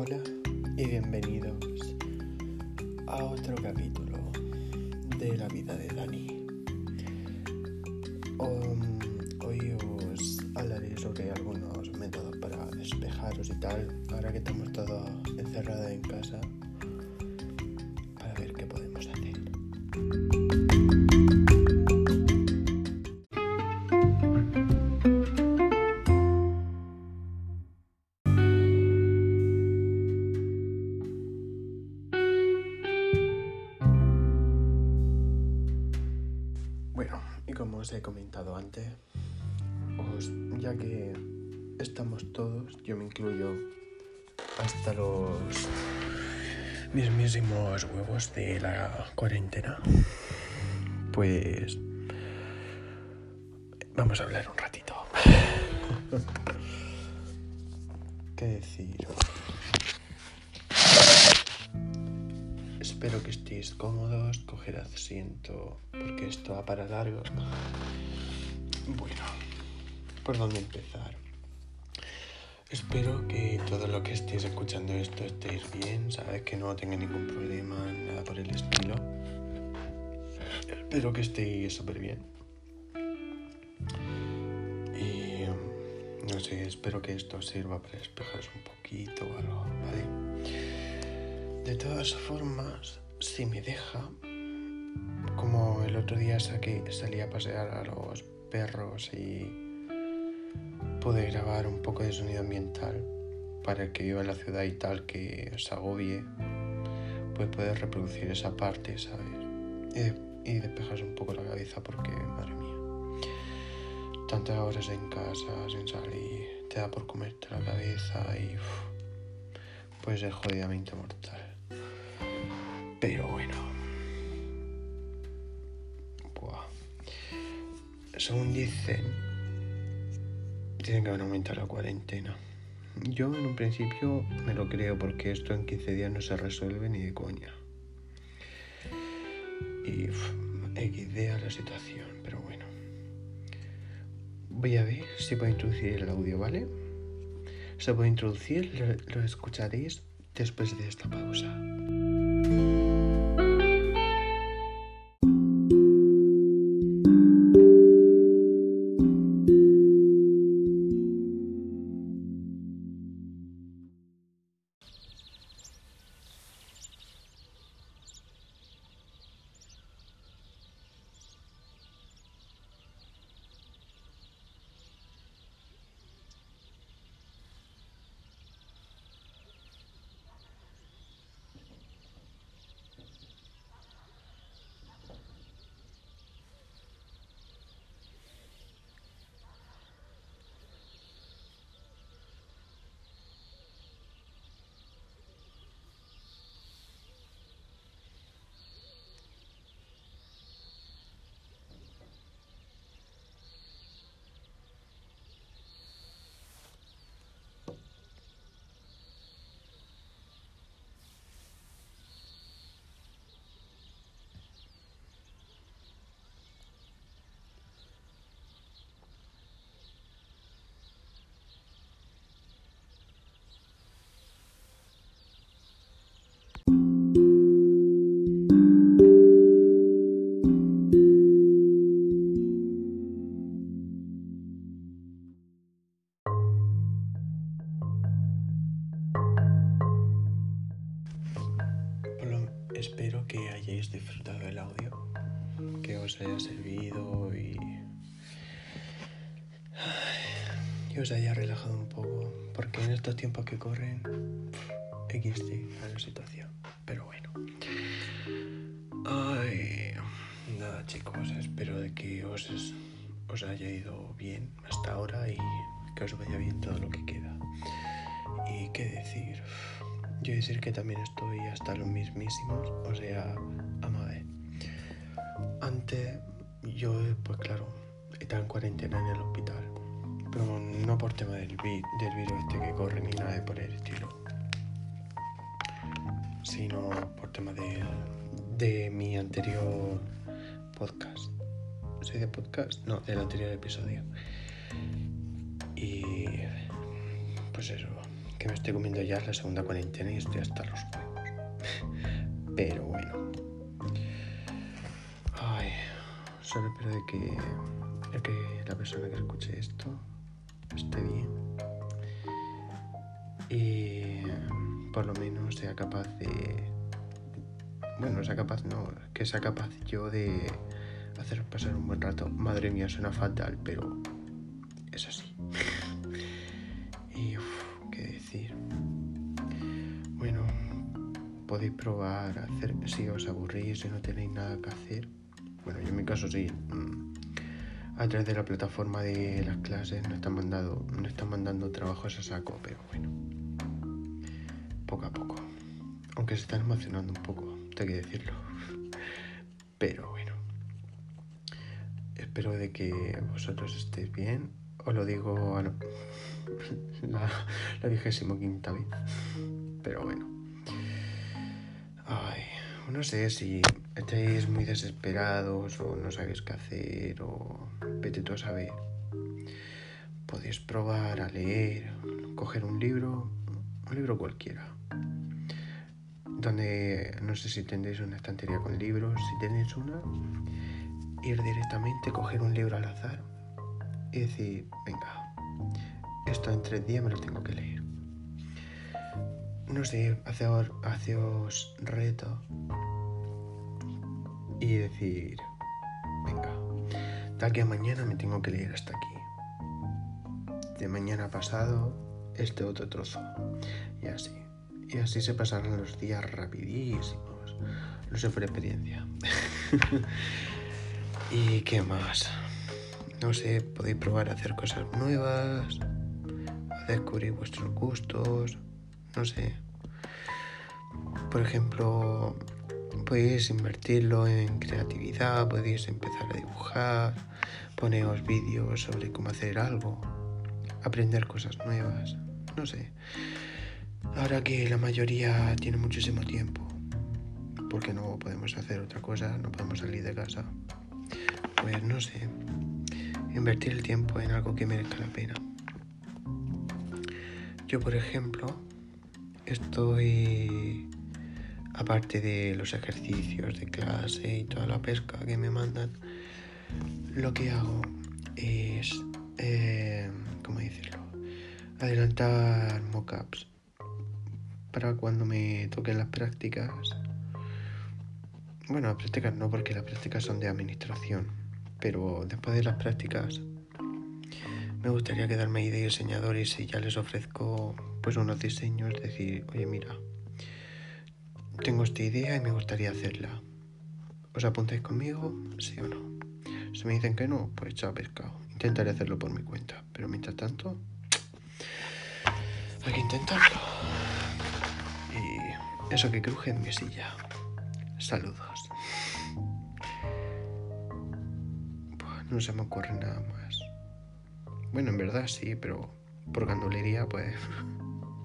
Hola y bienvenidos a otro capítulo de la vida de Dani. Hoy os hablaré sobre algunos métodos para despejaros y tal, ahora que estamos todos encerrados en casa, os he comentado antes, ya que estamos todos, yo me incluyo hasta los mismísimos huevos de la cuarentena, pues vamos a hablar un ratito. ¿Qué decir? Espero que estéis cómodos, coger asiento, porque esto va para largo. Bueno, ¿por dónde empezar? Espero que todo lo que estéis escuchando esto estéis bien, sabes que no tenga ningún problema, nada por el estilo. Espero que estéis súper bien. Y no sé, espero que esto sirva para despejaros un poquito o algo, ¿vale? De todas formas, si me deja, como el otro día salí a pasear a los perros y pude grabar un poco de sonido ambiental para el que viva en la ciudad y tal que os agobie, pues poder reproducir esa parte, ¿sabes? Y, de- y despejarse un poco la cabeza porque, madre mía, tantas horas en casa, sin salir, te da por comerte la cabeza y pues es jodidamente mortal. Pero bueno. Según dicen, tienen que aumentar la cuarentena. Yo en un principio me lo creo porque esto en 15 días no se resuelve ni de coña. Y uf, XD a la situación, pero bueno. Voy a ver si puedo introducir el audio, ¿vale? Se puede introducir, lo escucharéis después de esta pausa. Chicos, espero de que os, os haya ido bien hasta ahora y que os vaya bien todo lo que queda. Y qué decir, yo decir que también estoy hasta los mismísimos, o sea, vamos a ver. Antes yo, pues claro, estaba en cuarentena en el hospital, pero no por tema del, vi- del virus este que corre ni nada por el estilo, sino por tema de, de mi anterior podcast. ¿Soy de podcast? No, del anterior episodio. Y pues eso, que me estoy comiendo ya la segunda cuarentena y estoy hasta los huevos. Pero bueno. Ay, solo espero de que, de que la persona que escuche esto esté bien. Y por lo menos sea capaz de... Bueno, sea capaz, no, que sea capaz yo de hacer pasar un buen rato. Madre mía, suena fatal, pero es así. y uff, qué decir. Bueno, podéis probar hacer si os aburrís y no tenéis nada que hacer. Bueno, yo en mi caso sí. Mm, a través de la plataforma de las clases no están mandando, no están mandando trabajos a saco, pero bueno. Poco a poco. Aunque se están emocionando un poco, tengo que decirlo. Pero. Espero de que vosotros estéis bien. Os lo digo la, la vigésimo quinta vez. Pero bueno. Ay, no sé si estáis muy desesperados o no sabéis qué hacer o vete tú a saber. Podéis probar a leer, coger un libro, un libro cualquiera. Donde no sé si tendréis una estantería con libros, si tenéis una, ir directamente, coger un libro al azar y decir, venga, esto en tres días me lo tengo que leer. No sé, haceos, haceos reto y decir, venga, de aquí a mañana me tengo que leer hasta aquí. De mañana pasado, este otro trozo. Y así. Y así se pasarán los días rapidísimos. No sé por experiencia. ¿Y qué más? No sé, podéis probar a hacer cosas nuevas, a descubrir vuestros gustos, no sé. Por ejemplo, podéis invertirlo en creatividad, podéis empezar a dibujar, poneros vídeos sobre cómo hacer algo, aprender cosas nuevas, no sé. Ahora que la mayoría tiene muchísimo tiempo, porque no podemos hacer otra cosa, no podemos salir de casa pues no sé, invertir el tiempo en algo que merezca la pena. Yo, por ejemplo, estoy, aparte de los ejercicios de clase y toda la pesca que me mandan, lo que hago es, eh, ¿cómo decirlo? Adelantar mockups para cuando me toquen las prácticas. Bueno, las prácticas no, porque las prácticas son de administración pero después de las prácticas me gustaría quedarme ahí de diseñador y si ya les ofrezco pues unos diseños, decir, oye mira, tengo esta idea y me gustaría hacerla. ¿Os apuntáis conmigo? ¿Sí o no? Si me dicen que no, pues chao pescado. Intentaré hacerlo por mi cuenta. Pero mientras tanto, hay que intentarlo. Y eso que cruje en mi silla. Saludos. No se me ocurre nada más. Bueno, en verdad sí, pero por gandulería, pues.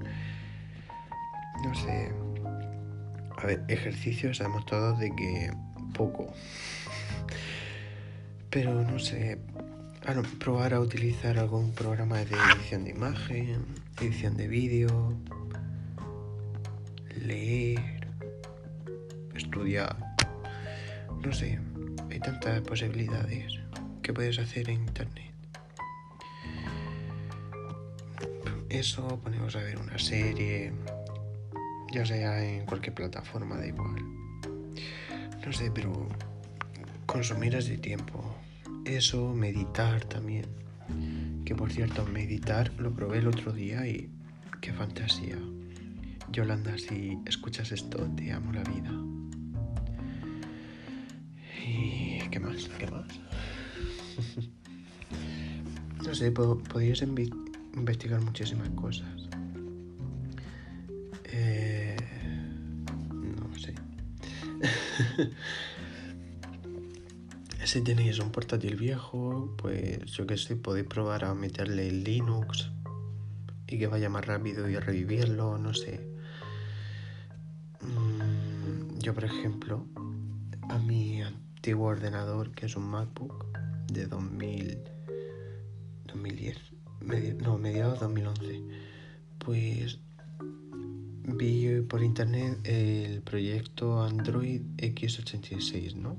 no sé. A ver, ejercicio sabemos todos de que poco. Pero no sé. probar a utilizar algún programa de edición de imagen, edición de vídeo, leer, estudiar. No sé, hay tantas posibilidades que puedes hacer en internet. Eso, ponemos a ver una serie, ya sea en cualquier plataforma, da igual. No sé, pero consumir ese tiempo. Eso, meditar también. Que por cierto, meditar lo probé el otro día y qué fantasía. Yolanda, si escuchas esto, te amo la vida. ¿Y qué más? ¿Qué más? no sé, podéis investigar muchísimas cosas. Eh, no sé. si tenéis un portátil viejo, pues yo que sé, podéis probar a meterle Linux y que vaya más rápido y a revivirlo, no sé. Mm, yo, por ejemplo, a mi antiguo ordenador, que es un MacBook, de 2000, 2010, no, mediados 2011, pues vi por internet el proyecto Android X86, ¿no?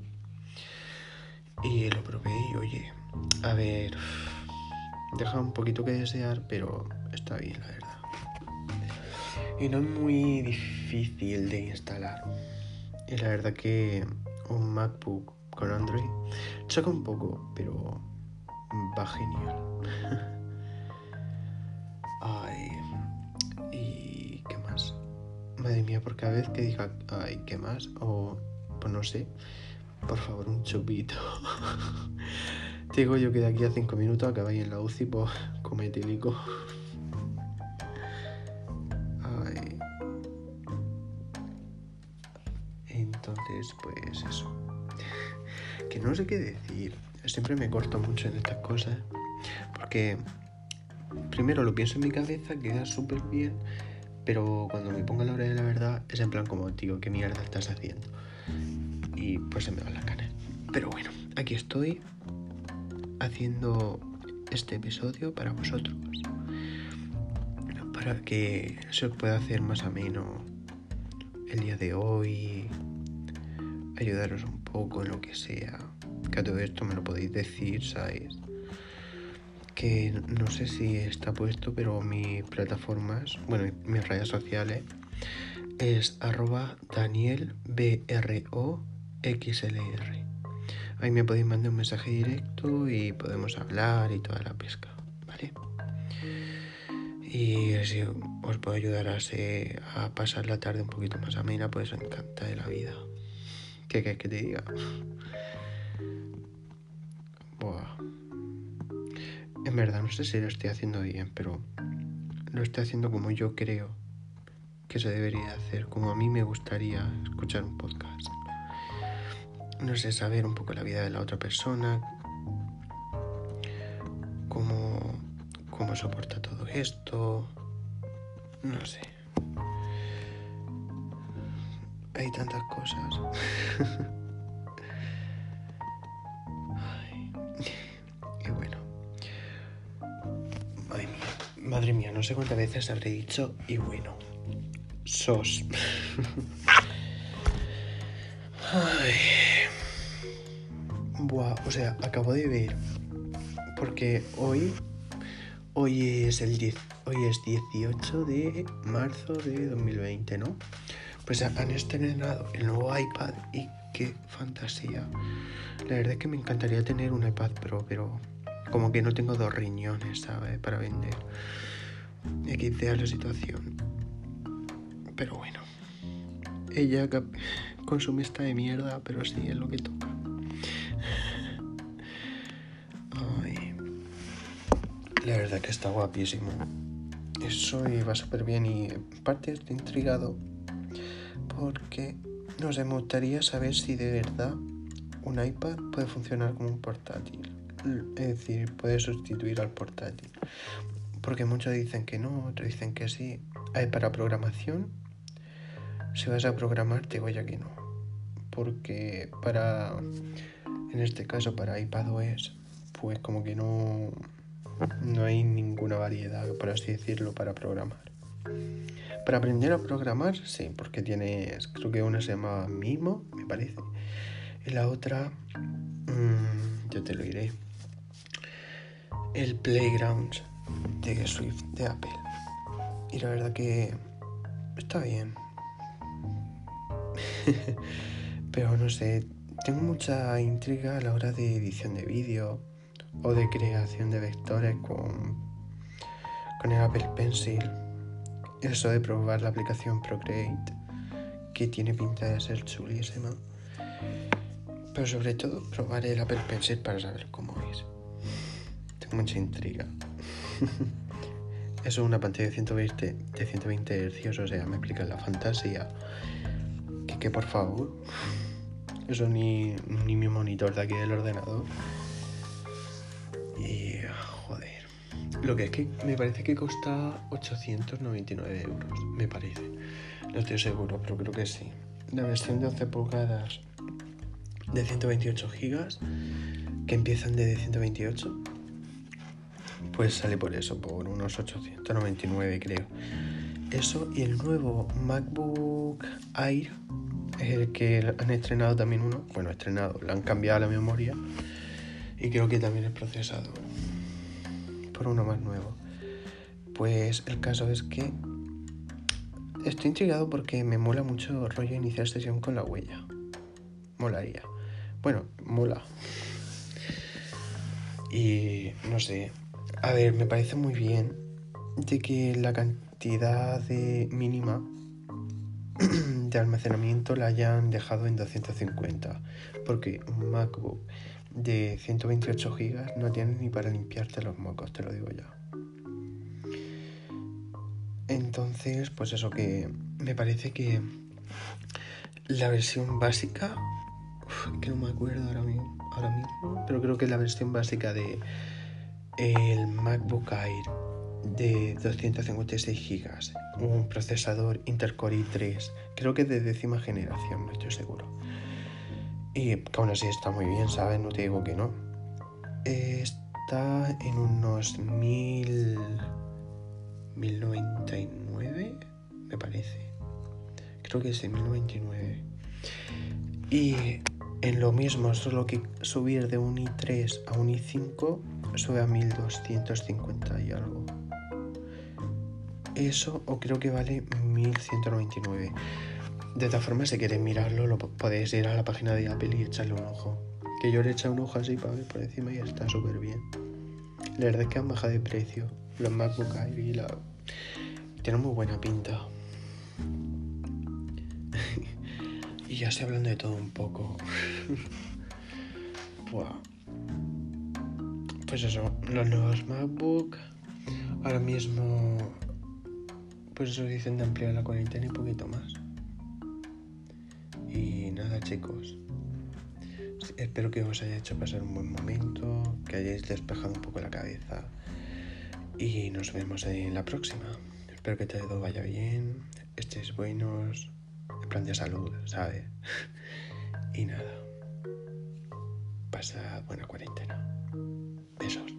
Y lo probé y oye, a ver, deja un poquito que desear, pero está bien, la verdad. Y no es muy difícil de instalar. Y la verdad que un MacBook con Android choca un poco, pero va genial. Ay, ¿y qué más? Madre mía, por cada vez que diga, ay, ¿qué más? O, pues no sé, por favor, un chupito. Digo yo que de aquí a cinco minutos acabáis en la UCI, pues come Pues eso. Que no sé qué decir. Siempre me corto mucho en estas cosas. Porque primero lo pienso en mi cabeza, queda súper bien. Pero cuando me pongo a la hora de la verdad, es en plan como, tío, ¿qué mierda estás haciendo? Y pues se me va la cara. Pero bueno, aquí estoy haciendo este episodio para vosotros. Para que se pueda hacer más ameno el día de hoy. Ayudaros un poco en lo que sea. Que a todo esto me lo podéis decir, ¿sabéis? Que no sé si está puesto, pero mis plataformas, bueno, mis redes sociales es arroba Daniel XLR. Ahí me podéis mandar un mensaje directo y podemos hablar y toda la pesca, ¿vale? Y si os puedo ayudar a, a pasar la tarde un poquito más amena, pues encanta de la vida. ¿Qué quieres que te diga? Buah. En verdad, no sé si lo estoy haciendo bien, pero lo estoy haciendo como yo creo que se debería hacer, como a mí me gustaría escuchar un podcast no sé, saber un poco la vida de la otra persona, cómo, cómo soporta todo esto, no sé. Hay tantas cosas. Ay, y bueno. Madre mía, madre mía, no sé cuántas veces habré dicho y bueno. Sos. Ay. Buah, o sea, acabo de ver. Porque hoy. Hoy es el 10. Hoy es 18 de marzo de 2020, ¿no? Pues han estrenado el nuevo iPad y qué fantasía. La verdad es que me encantaría tener un iPad Pro, pero como que no tengo dos riñones, ¿sabes? Para vender. XD la situación. Pero bueno. Ella consume esta de mierda, pero sí es lo que toca. La verdad que está guapísimo. Eso va súper bien y en parte estoy intrigado porque no sé, me gustaría saber si de verdad un iPad puede funcionar como un portátil. Es decir, puede sustituir al portátil. Porque muchos dicen que no, otros dicen que sí. Hay para programación. Si vas a programar, te voy a que no. Porque para, en este caso, para iPadOS, pues como que no, no hay ninguna variedad, por así decirlo, para programar. Para aprender a programar, sí, porque tienes, creo que una se llama Mimo, me parece, y la otra, mmm, yo te lo diré, el Playground de Swift de Apple. Y la verdad que está bien. Pero no sé, tengo mucha intriga a la hora de edición de vídeo o de creación de vectores con, con el Apple Pencil. Eso de probar la aplicación Procreate, que tiene pinta de ser chulísima. Pero sobre todo probar el Apple Pencil para saber cómo es. Tengo mucha intriga. Eso es una pantalla de 120, de 120 Hz, o sea, me explica la fantasía. Que, que por favor. Eso ni, ni mi monitor de aquí del ordenador. Y. Lo que es que me parece que cuesta 899 euros, me parece. No estoy seguro, pero creo que sí. La versión de 11 pulgadas de 128 gigas, que empiezan de 128, pues sale por eso, por unos 899 creo. Eso y el nuevo MacBook Air, es el que han estrenado también uno, bueno, estrenado, le han cambiado la memoria y creo que también el procesador por uno más nuevo. Pues el caso es que estoy intrigado porque me mola mucho rollo iniciar sesión con la huella. Molaría. Bueno, mola. Y no sé. A ver, me parece muy bien de que la cantidad mínima de almacenamiento la hayan dejado en 250. Porque un MacBook de 128 GB no tienes ni para limpiarte los mocos, te lo digo ya. Entonces, pues eso que me parece que la versión básica, que no me acuerdo ahora mismo, ahora mismo, pero creo que la versión básica de el MacBook Air de 256 GB, un procesador Intercore i3, creo que de décima generación, no estoy seguro y que aún así está muy bien, ¿sabes? No te digo que no. Está en unos mil... 1099, me parece. Creo que es en 1099. Y en lo mismo, solo que subir de un i3 a un i5 sube a 1250 y algo. Eso o creo que vale 1199. De todas formas, si queréis mirarlo, lo podéis ir a la página de Apple y echarle un ojo. Que yo le echado un ojo así para ver por encima y está súper bien. La verdad es que han bajado de precio. Los MacBook Air y la... Tienen muy buena pinta. y ya estoy hablando de todo un poco. Pues eso, los nuevos MacBook. Ahora mismo... Pues eso dicen de ampliar la cuarentena y un poquito más. Chicos, espero que os haya hecho pasar un buen momento, que hayáis despejado un poco la cabeza y nos vemos en la próxima. Espero que todo vaya bien, estéis buenos, en plan de salud, ¿sabes? y nada, pasa buena cuarentena. Besos.